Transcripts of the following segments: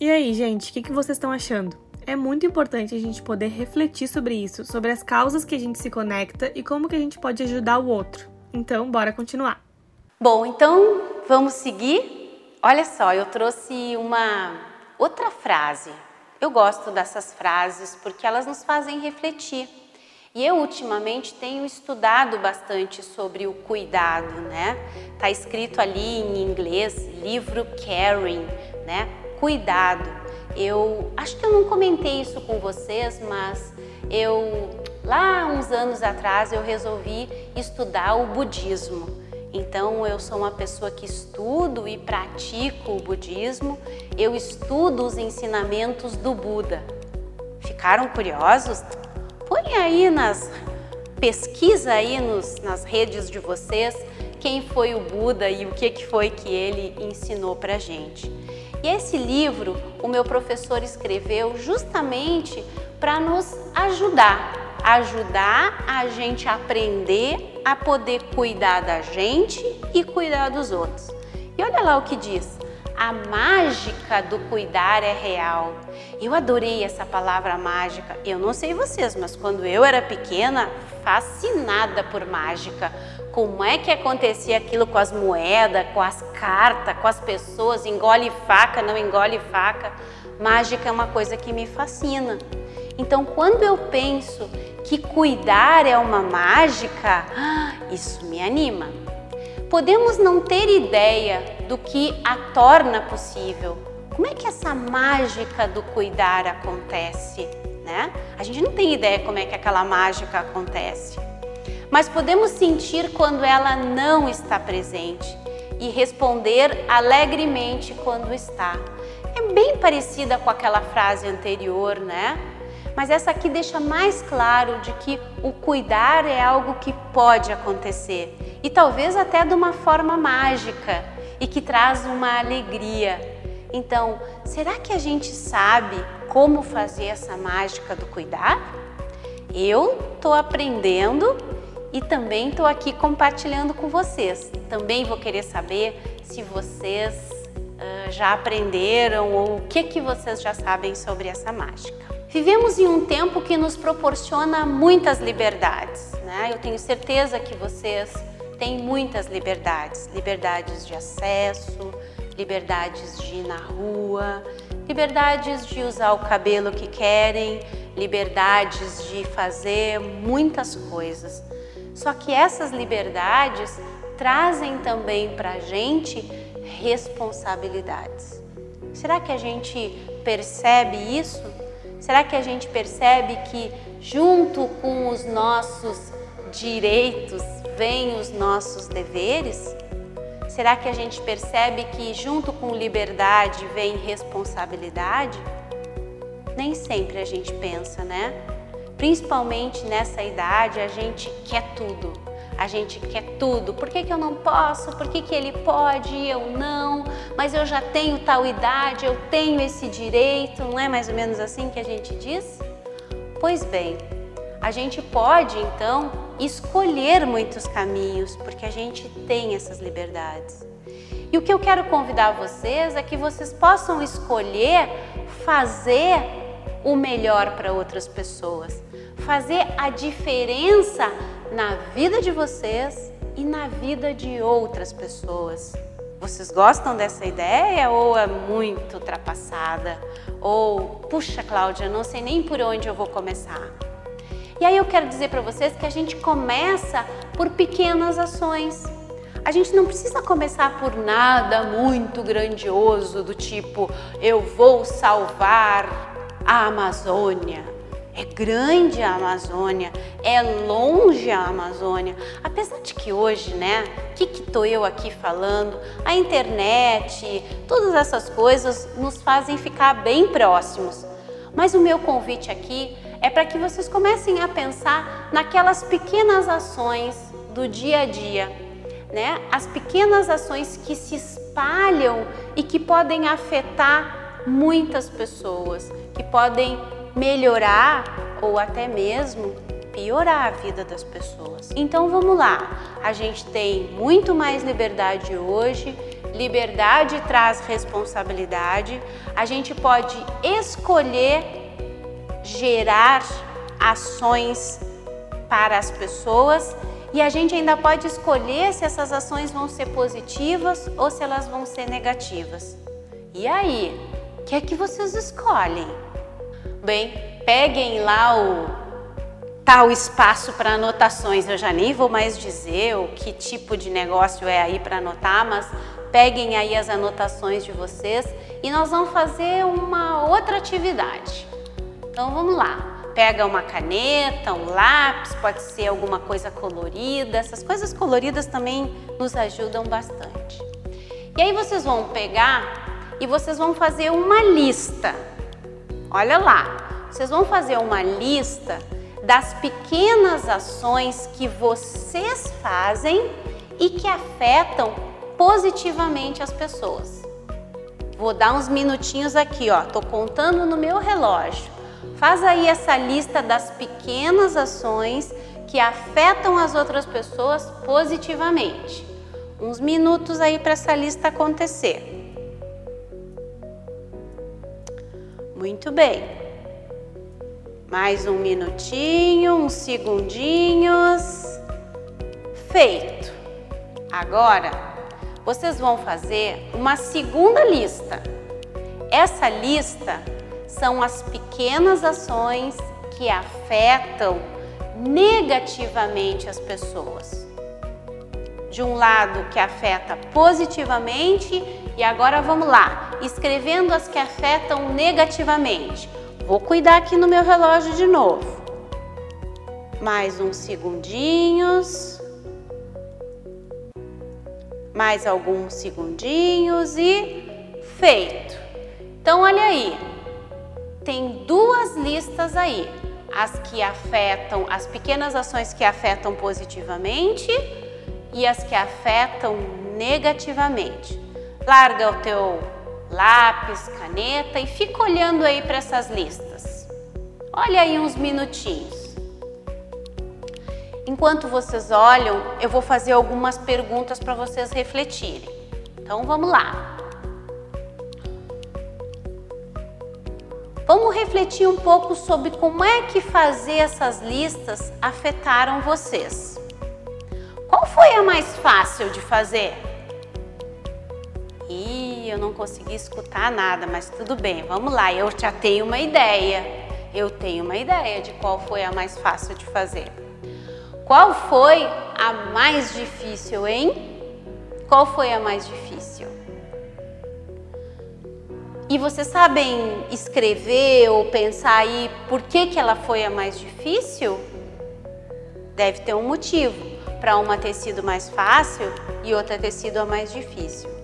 E aí, gente, o que, que vocês estão achando? É muito importante a gente poder refletir sobre isso, sobre as causas que a gente se conecta e como que a gente pode ajudar o outro. Então, bora continuar. Bom, então vamos seguir. Olha só, eu trouxe uma outra frase. Eu gosto dessas frases porque elas nos fazem refletir. E eu ultimamente tenho estudado bastante sobre o cuidado, né? Tá escrito ali em inglês, livro Caring, né? Cuidado. Eu acho que eu não comentei isso com vocês, mas eu lá uns anos atrás eu resolvi estudar o budismo. Então eu sou uma pessoa que estudo e pratico o budismo. Eu estudo os ensinamentos do Buda. Ficaram curiosos? Põe aí nas pesquisa aí nos, nas redes de vocês quem foi o Buda e o que, que foi que ele ensinou para gente. E esse livro o meu professor escreveu justamente para nos ajudar, ajudar a gente a aprender a poder cuidar da gente e cuidar dos outros. E olha lá o que diz: a mágica do cuidar é real. Eu adorei essa palavra mágica. Eu não sei vocês, mas quando eu era pequena, fascinada por mágica. Como é que acontecia aquilo com as moedas, com as cartas, com as pessoas? Engole faca, não engole faca. Mágica é uma coisa que me fascina. Então, quando eu penso que cuidar é uma mágica, isso me anima. Podemos não ter ideia do que a torna possível. Como é que essa mágica do cuidar acontece, né? A gente não tem ideia como é que aquela mágica acontece. Mas podemos sentir quando ela não está presente e responder alegremente quando está. É bem parecida com aquela frase anterior, né? Mas essa aqui deixa mais claro de que o cuidar é algo que pode acontecer e talvez até de uma forma mágica e que traz uma alegria. Então, será que a gente sabe como fazer essa mágica do cuidar? Eu estou aprendendo e também estou aqui compartilhando com vocês. Também vou querer saber se vocês uh, já aprenderam ou o que, que vocês já sabem sobre essa mágica. Vivemos em um tempo que nos proporciona muitas liberdades. Né? Eu tenho certeza que vocês tem muitas liberdades, liberdades de acesso, liberdades de ir na rua, liberdades de usar o cabelo que querem, liberdades de fazer muitas coisas. Só que essas liberdades trazem também para a gente responsabilidades. Será que a gente percebe isso? Será que a gente percebe que junto com os nossos direitos vêm os nossos deveres? Será que a gente percebe que junto com liberdade vem responsabilidade? Nem sempre a gente pensa, né? Principalmente nessa idade, a gente quer tudo. A gente quer tudo. Por que, que eu não posso? Por que, que ele pode e eu não? Mas eu já tenho tal idade, eu tenho esse direito. Não é mais ou menos assim que a gente diz? Pois bem, a gente pode então escolher muitos caminhos, porque a gente tem essas liberdades. E o que eu quero convidar vocês é que vocês possam escolher fazer o melhor para outras pessoas, fazer a diferença na vida de vocês e na vida de outras pessoas. Vocês gostam dessa ideia ou é muito ultrapassada? Ou, puxa, Cláudia, não sei nem por onde eu vou começar. E aí eu quero dizer para vocês que a gente começa por pequenas ações. A gente não precisa começar por nada muito grandioso, do tipo, eu vou salvar a Amazônia. É grande a Amazônia, é longe a Amazônia. Apesar de que hoje, né, o que estou eu aqui falando? A internet, todas essas coisas nos fazem ficar bem próximos. Mas o meu convite aqui é para que vocês comecem a pensar naquelas pequenas ações do dia a dia, né? As pequenas ações que se espalham e que podem afetar muitas pessoas, que podem melhorar ou até mesmo piorar a vida das pessoas. Então vamos lá, a gente tem muito mais liberdade hoje liberdade traz responsabilidade, a gente pode escolher gerar ações para as pessoas e a gente ainda pode escolher se essas ações vão ser positivas ou se elas vão ser negativas. E aí, o que é que vocês escolhem? Bem, peguem lá o tal espaço para anotações. Eu já nem vou mais dizer o que tipo de negócio é aí para anotar, mas peguem aí as anotações de vocês e nós vamos fazer uma outra atividade. Então vamos lá. Pega uma caneta, um lápis, pode ser alguma coisa colorida. Essas coisas coloridas também nos ajudam bastante. E aí vocês vão pegar e vocês vão fazer uma lista. Olha lá, vocês vão fazer uma lista das pequenas ações que vocês fazem e que afetam positivamente as pessoas. Vou dar uns minutinhos aqui, ó. Tô contando no meu relógio. Faz aí essa lista das pequenas ações que afetam as outras pessoas positivamente. Uns minutos aí para essa lista acontecer. Muito bem. Mais um minutinho, uns segundinhos. Feito. Agora, vocês vão fazer uma segunda lista. Essa lista são as pequenas ações que afetam negativamente as pessoas. De um lado que afeta positivamente e agora vamos lá, escrevendo as que afetam negativamente. Vou cuidar aqui no meu relógio de novo. Mais uns segundinhos. Mais alguns segundinhos e feito. Então olha aí, tem duas listas aí: as que afetam, as pequenas ações que afetam positivamente e as que afetam negativamente. Larga o teu lápis, caneta e fica olhando aí para essas listas. Olha aí uns minutinhos. Enquanto vocês olham, eu vou fazer algumas perguntas para vocês refletirem. Então vamos lá. Vamos refletir um pouco sobre como é que fazer essas listas afetaram vocês. Qual foi a mais fácil de fazer? Ih, eu não consegui escutar nada, mas tudo bem, vamos lá, eu já tenho uma ideia. Eu tenho uma ideia de qual foi a mais fácil de fazer. Qual foi a mais difícil, hein? Qual foi a mais difícil? E vocês sabem escrever ou pensar aí por que, que ela foi a mais difícil? Deve ter um motivo para uma ter sido mais fácil e outra ter sido a mais difícil.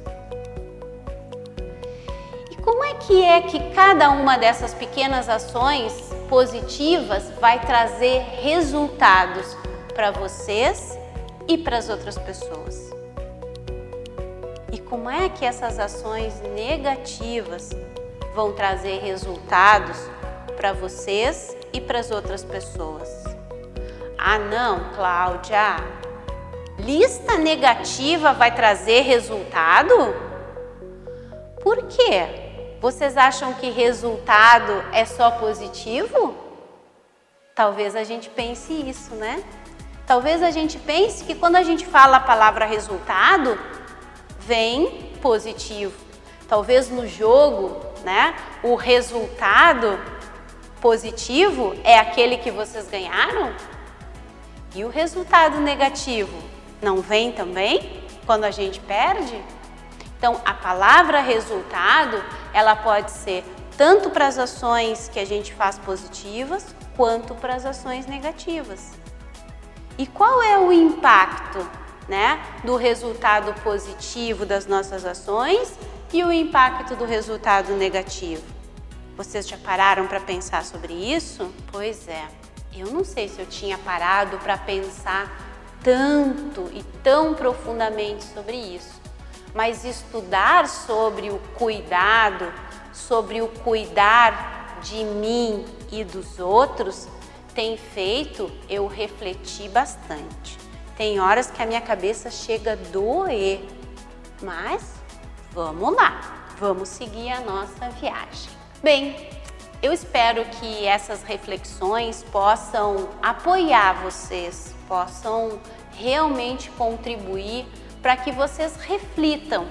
Que é que cada uma dessas pequenas ações positivas vai trazer resultados para vocês e para as outras pessoas? E como é que essas ações negativas vão trazer resultados para vocês e para as outras pessoas? Ah, não, Cláudia. Lista negativa vai trazer resultado? Por quê? Vocês acham que resultado é só positivo? Talvez a gente pense isso, né? Talvez a gente pense que quando a gente fala a palavra resultado, vem positivo. Talvez no jogo, né, o resultado positivo é aquele que vocês ganharam? E o resultado negativo não vem também quando a gente perde? Então, a palavra resultado, ela pode ser tanto para as ações que a gente faz positivas, quanto para as ações negativas. E qual é o impacto né, do resultado positivo das nossas ações e o impacto do resultado negativo. Vocês já pararam para pensar sobre isso? Pois é, eu não sei se eu tinha parado para pensar tanto e tão profundamente sobre isso, mas estudar sobre o cuidado, sobre o cuidar de mim e dos outros, tem feito eu refletir bastante. Tem horas que a minha cabeça chega a doer, mas vamos lá, vamos seguir a nossa viagem. Bem, eu espero que essas reflexões possam apoiar vocês, possam realmente contribuir para que vocês reflitam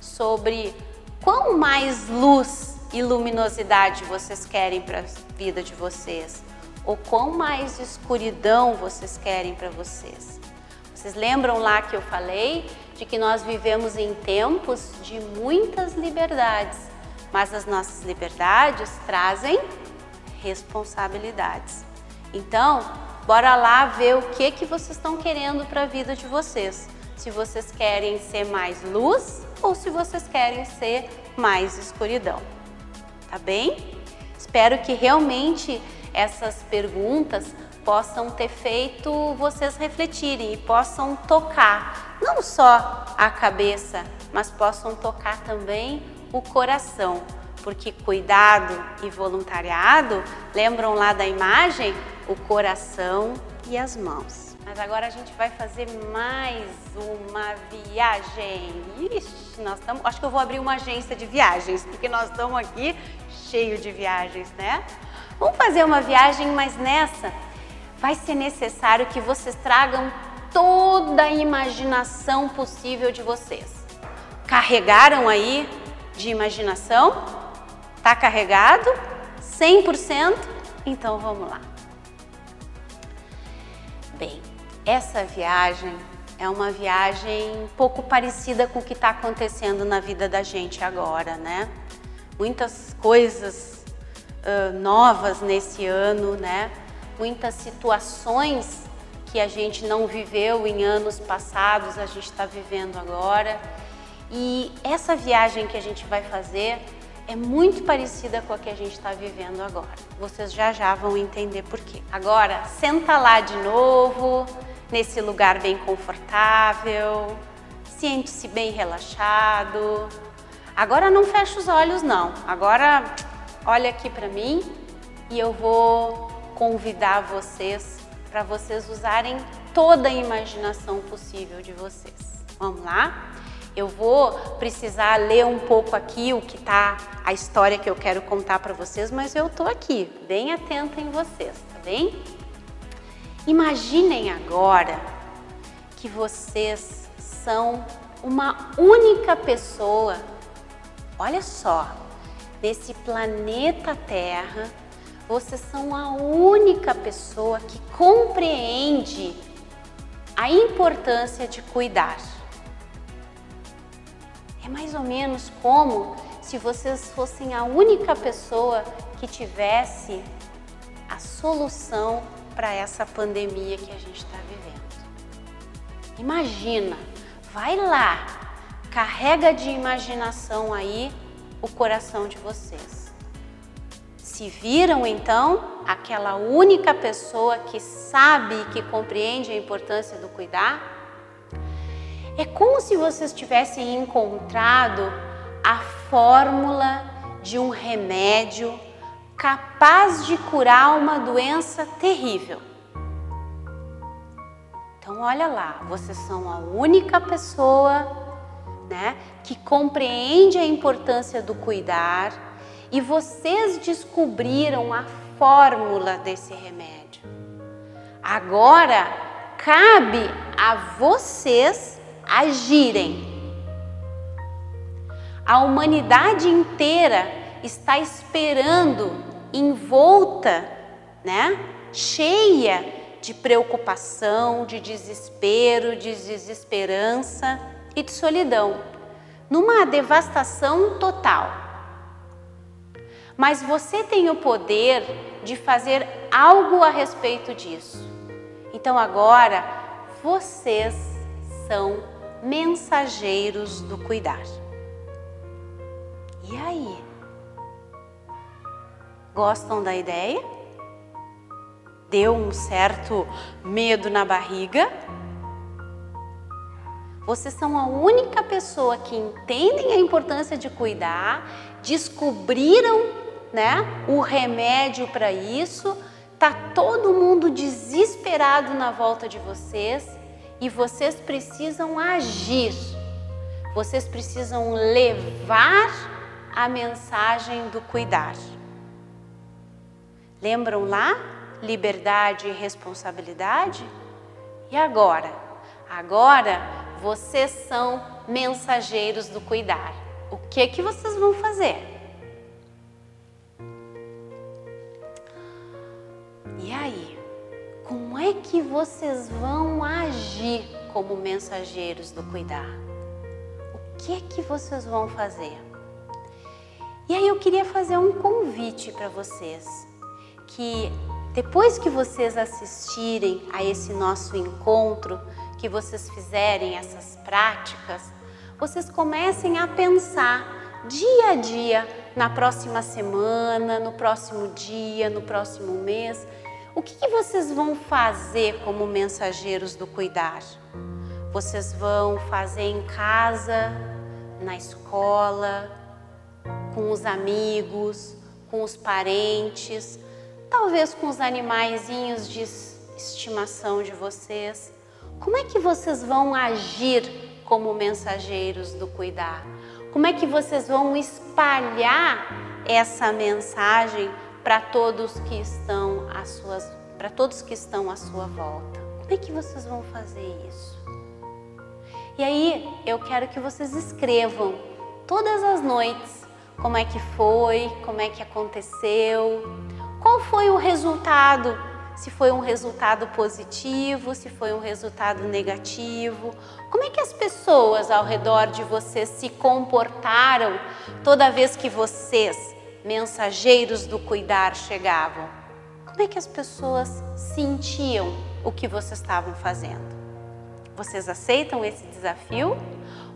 sobre quão mais luz e luminosidade vocês querem para a vida de vocês, ou quão mais escuridão vocês querem para vocês. Vocês lembram lá que eu falei de que nós vivemos em tempos de muitas liberdades, mas as nossas liberdades trazem responsabilidades. Então, bora lá ver o que que vocês estão querendo para a vida de vocês. Se vocês querem ser mais luz ou se vocês querem ser mais escuridão. Tá bem? Espero que realmente essas perguntas possam ter feito vocês refletirem e possam tocar não só a cabeça, mas possam tocar também o coração, porque cuidado e voluntariado lembram lá da imagem o coração e as mãos. Mas agora a gente vai fazer mais uma viagem. Ixi, nós estamos. Acho que eu vou abrir uma agência de viagens, porque nós estamos aqui cheio de viagens, né? Vamos fazer uma viagem, mas nessa vai ser necessário que vocês tragam toda a imaginação possível de vocês. Carregaram aí de imaginação? Tá carregado? 100%? Então vamos lá. Bem, essa viagem é uma viagem pouco parecida com o que está acontecendo na vida da gente agora, né? Muitas coisas uh, novas nesse ano, né? Muitas situações que a gente não viveu em anos passados, a gente está vivendo agora. E essa viagem que a gente vai fazer é muito parecida com a que a gente está vivendo agora. Vocês já já vão entender por quê. Agora, senta lá de novo, nesse lugar bem confortável, sente-se bem relaxado. Agora não fecha os olhos não. Agora olha aqui para mim e eu vou convidar vocês para vocês usarem toda a imaginação possível de vocês. Vamos lá? Eu vou precisar ler um pouco aqui o que tá a história que eu quero contar para vocês, mas eu tô aqui, bem atenta em vocês, tá bem? Imaginem agora que vocês são uma única pessoa. Olha só, nesse planeta Terra, vocês são a única pessoa que compreende a importância de cuidar. É mais ou menos como se vocês fossem a única pessoa que tivesse a solução para essa pandemia que a gente está vivendo. Imagina, vai lá, carrega de imaginação aí o coração de vocês. Se viram então aquela única pessoa que sabe e que compreende a importância do cuidar? É como se vocês tivessem encontrado a fórmula de um remédio capaz de curar uma doença terrível. Então, olha lá, vocês são a única pessoa né, que compreende a importância do cuidar e vocês descobriram a fórmula desse remédio. Agora cabe a vocês agirem. A humanidade inteira está esperando, envolta, né, cheia de preocupação, de desespero, de desesperança e de solidão, numa devastação total. Mas você tem o poder de fazer algo a respeito disso. Então agora vocês são mensageiros do cuidar. E aí? Gostam da ideia? Deu um certo medo na barriga? Vocês são a única pessoa que entendem a importância de cuidar, descobriram, né, o remédio para isso. Tá todo mundo desesperado na volta de vocês e vocês precisam agir. vocês precisam levar a mensagem do cuidar. Lembram lá? Liberdade e responsabilidade? E agora? Agora vocês são mensageiros do cuidar. O que que vocês vão fazer? E aí? Como é que vocês vão agir como mensageiros do cuidar? O que é que vocês vão fazer? E aí eu queria fazer um convite para vocês, que depois que vocês assistirem a esse nosso encontro, que vocês fizerem essas práticas, vocês comecem a pensar dia a dia, na próxima semana, no próximo dia, no próximo mês, o que, que vocês vão fazer como mensageiros do cuidar? Vocês vão fazer em casa, na escola, com os amigos, com os parentes, talvez com os animaizinhos de estimação de vocês. Como é que vocês vão agir como mensageiros do cuidar? Como é que vocês vão espalhar essa mensagem para todos que estão às suas, para todos que estão à sua volta. Como é que vocês vão fazer isso? E aí eu quero que vocês escrevam todas as noites como é que foi, como é que aconteceu, qual foi o resultado, se foi um resultado positivo, se foi um resultado negativo, como é que as pessoas ao redor de vocês se comportaram toda vez que vocês mensageiros do cuidar chegavam, como é que as pessoas sentiam o que vocês estavam fazendo? Vocês aceitam esse desafio?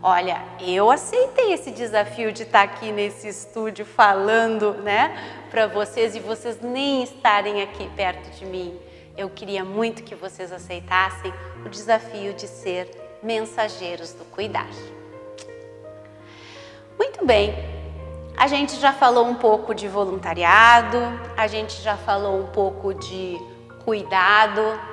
Olha, eu aceitei esse desafio de estar aqui nesse estúdio falando, né, para vocês e vocês nem estarem aqui perto de mim. Eu queria muito que vocês aceitassem o desafio de ser mensageiros do cuidar. Muito bem, a gente já falou um pouco de voluntariado, a gente já falou um pouco de cuidado.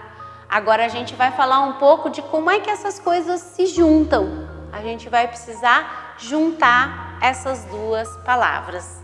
Agora a gente vai falar um pouco de como é que essas coisas se juntam. A gente vai precisar juntar essas duas palavras.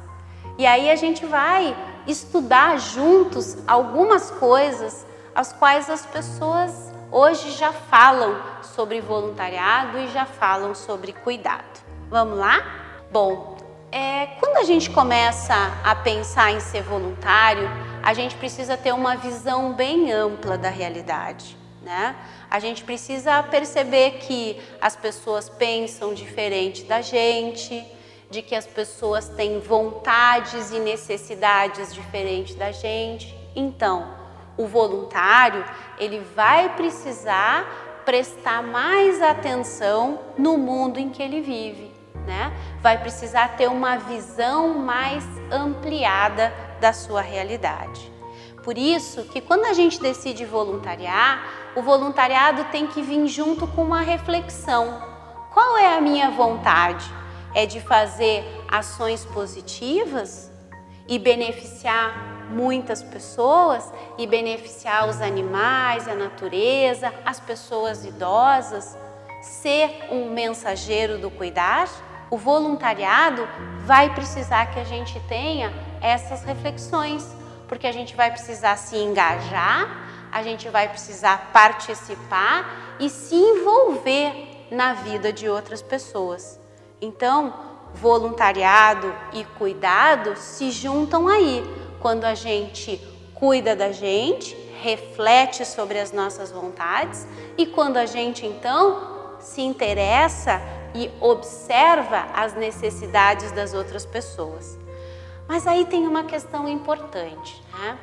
E aí a gente vai estudar juntos algumas coisas as quais as pessoas hoje já falam sobre voluntariado e já falam sobre cuidado. Vamos lá? Bom, é, quando a gente começa a pensar em ser voluntário, a gente precisa ter uma visão bem ampla da realidade. Né? A gente precisa perceber que as pessoas pensam diferente da gente, de que as pessoas têm vontades e necessidades diferentes da gente. Então, o voluntário, ele vai precisar prestar mais atenção no mundo em que ele vive né? Vai precisar ter uma visão mais ampliada da sua realidade. Por isso que quando a gente decide voluntariar, o voluntariado tem que vir junto com uma reflexão. Qual é a minha vontade? É de fazer ações positivas e beneficiar muitas pessoas e beneficiar os animais, a natureza, as pessoas idosas, ser um mensageiro do cuidar? o voluntariado vai precisar que a gente tenha essas reflexões, porque a gente vai precisar se engajar, a gente vai precisar participar e se envolver na vida de outras pessoas. Então, voluntariado e cuidado se juntam aí, quando a gente cuida da gente, reflete sobre as nossas vontades e quando a gente então se interessa e observa as necessidades das outras pessoas. Mas aí tem uma questão importante, né?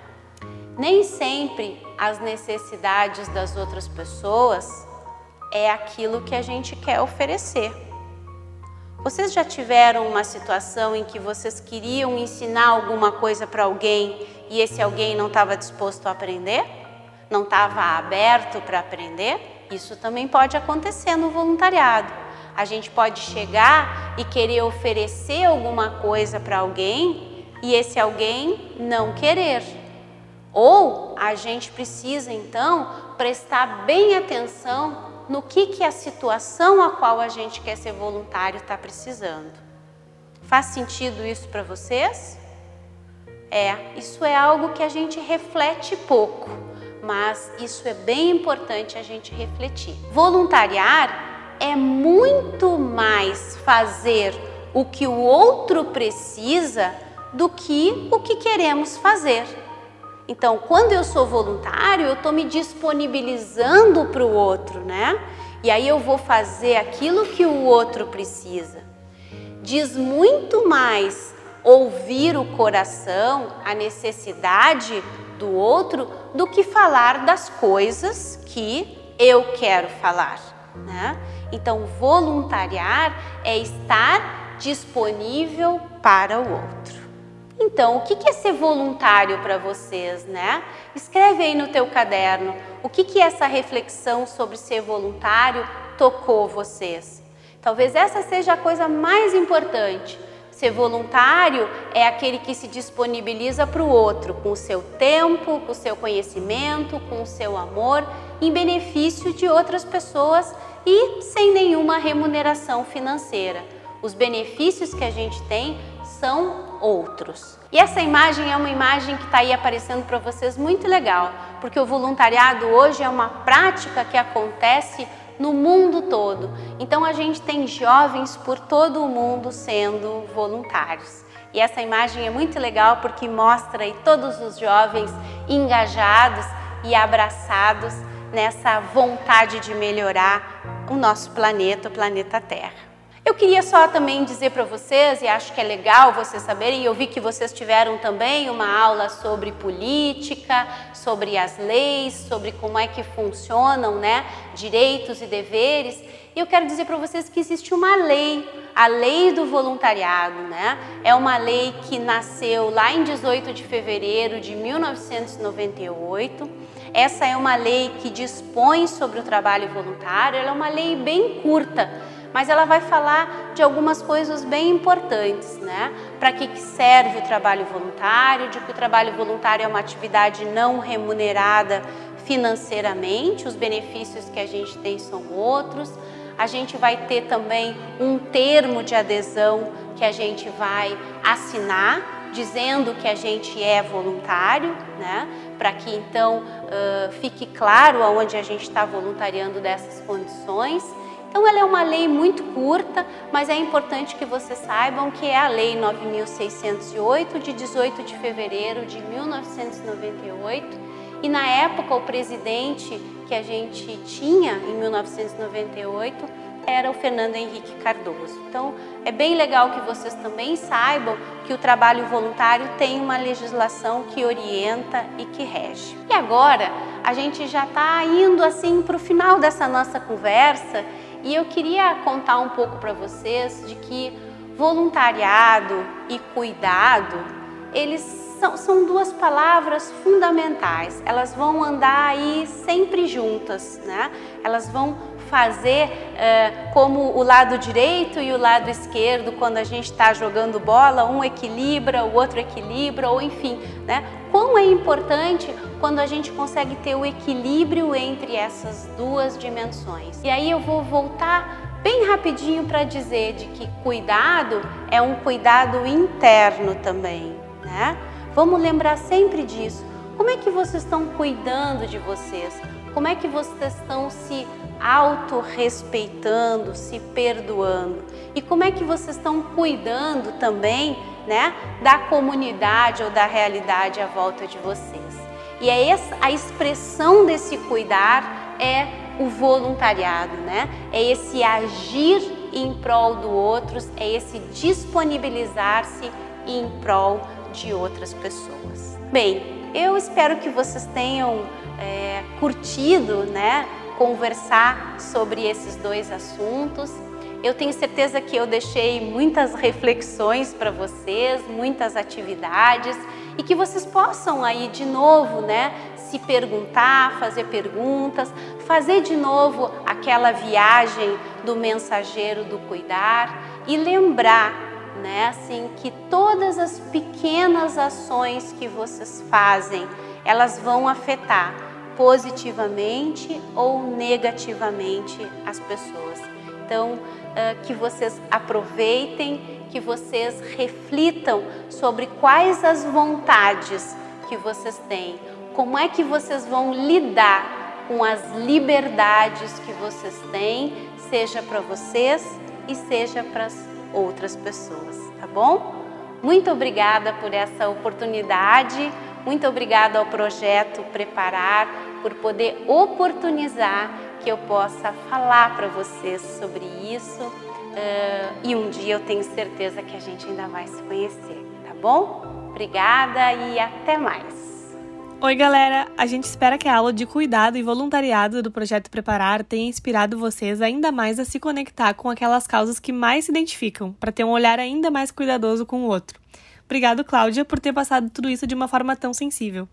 Nem sempre as necessidades das outras pessoas é aquilo que a gente quer oferecer. Vocês já tiveram uma situação em que vocês queriam ensinar alguma coisa para alguém e esse alguém não estava disposto a aprender? Não estava aberto para aprender? Isso também pode acontecer no voluntariado. A gente pode chegar e querer oferecer alguma coisa para alguém e esse alguém não querer. Ou a gente precisa então prestar bem atenção no que, que a situação a qual a gente quer ser voluntário está precisando. Faz sentido isso para vocês? É, isso é algo que a gente reflete pouco, mas isso é bem importante a gente refletir. Voluntariar é muito mais fazer o que o outro precisa do que o que queremos fazer. Então, quando eu sou voluntário, eu estou me disponibilizando para o outro, né? E aí eu vou fazer aquilo que o outro precisa. Diz muito mais ouvir o coração, a necessidade do outro, do que falar das coisas que eu quero falar, né? Então, voluntariar é estar disponível para o outro. Então, o que é ser voluntário para vocês, né? Escreve aí no teu caderno o que, que essa reflexão sobre ser voluntário tocou vocês. Talvez essa seja a coisa mais importante. Ser voluntário é aquele que se disponibiliza para o outro, com o seu tempo, com o seu conhecimento, com o seu amor, em benefício de outras pessoas e sem nenhuma remuneração financeira. Os benefícios que a gente tem são outros. E essa imagem é uma imagem que está aí aparecendo para vocês muito legal, porque o voluntariado hoje é uma prática que acontece no mundo todo. Então a gente tem jovens por todo o mundo sendo voluntários. E essa imagem é muito legal porque mostra aí todos os jovens engajados e abraçados nessa vontade de melhorar o nosso planeta, o planeta Terra. Eu queria só também dizer para vocês, e acho que é legal vocês saberem, eu vi que vocês tiveram também uma aula sobre política, sobre as leis, sobre como é que funcionam, né, direitos e deveres. E eu quero dizer para vocês que existe uma lei, a lei do voluntariado, né? É uma lei que nasceu lá em 18 de fevereiro de 1998. Essa é uma lei que dispõe sobre o trabalho voluntário, ela é uma lei bem curta mas ela vai falar de algumas coisas bem importantes, né? Para que serve o trabalho voluntário, de que o trabalho voluntário é uma atividade não remunerada financeiramente, os benefícios que a gente tem são outros. A gente vai ter também um termo de adesão que a gente vai assinar, dizendo que a gente é voluntário, né? Para que então uh, fique claro aonde a gente está voluntariando dessas condições. Então, ela é uma lei muito curta, mas é importante que vocês saibam que é a Lei 9608, de 18 de fevereiro de 1998. E na época, o presidente que a gente tinha em 1998 era o Fernando Henrique Cardoso. Então, é bem legal que vocês também saibam que o trabalho voluntário tem uma legislação que orienta e que rege. E agora, a gente já está indo assim para o final dessa nossa conversa e eu queria contar um pouco para vocês de que voluntariado e cuidado, eles são, são, duas palavras fundamentais. Elas vão andar aí sempre juntas, né? Elas vão fazer uh, como o lado direito e o lado esquerdo, quando a gente está jogando bola, um equilibra, o outro equilibra, ou enfim, né? Quão é importante quando a gente consegue ter o equilíbrio entre essas duas dimensões. E aí eu vou voltar bem rapidinho para dizer de que cuidado é um cuidado interno também, né? Vamos lembrar sempre disso. Como é que vocês estão cuidando de vocês? Como é que vocês estão se autorrespeitando, se perdoando? E como é que vocês estão cuidando também, né, da comunidade ou da realidade à volta de vocês? E é essa, a expressão desse cuidar é o voluntariado, né? É esse agir em prol do outros, é esse disponibilizar-se em prol de outras pessoas. Bem, eu espero que vocês tenham é, curtido, né, conversar sobre esses dois assuntos. Eu tenho certeza que eu deixei muitas reflexões para vocês, muitas atividades e que vocês possam aí de novo, né, se perguntar, fazer perguntas, fazer de novo aquela viagem do mensageiro do cuidar e lembrar, né, assim, que todas as pequenas ações que vocês fazem, elas vão afetar positivamente ou negativamente as pessoas. Então, que vocês aproveitem, que vocês reflitam sobre quais as vontades que vocês têm, como é que vocês vão lidar com as liberdades que vocês têm, seja para vocês e seja para as outras pessoas, tá bom? Muito obrigada por essa oportunidade, muito obrigada ao projeto Preparar por poder oportunizar que eu possa falar para vocês sobre isso uh, e um dia eu tenho certeza que a gente ainda vai se conhecer, tá bom? Obrigada e até mais! Oi, galera! A gente espera que a aula de cuidado e voluntariado do Projeto Preparar tenha inspirado vocês ainda mais a se conectar com aquelas causas que mais se identificam, para ter um olhar ainda mais cuidadoso com o outro. Obrigado, Cláudia, por ter passado tudo isso de uma forma tão sensível.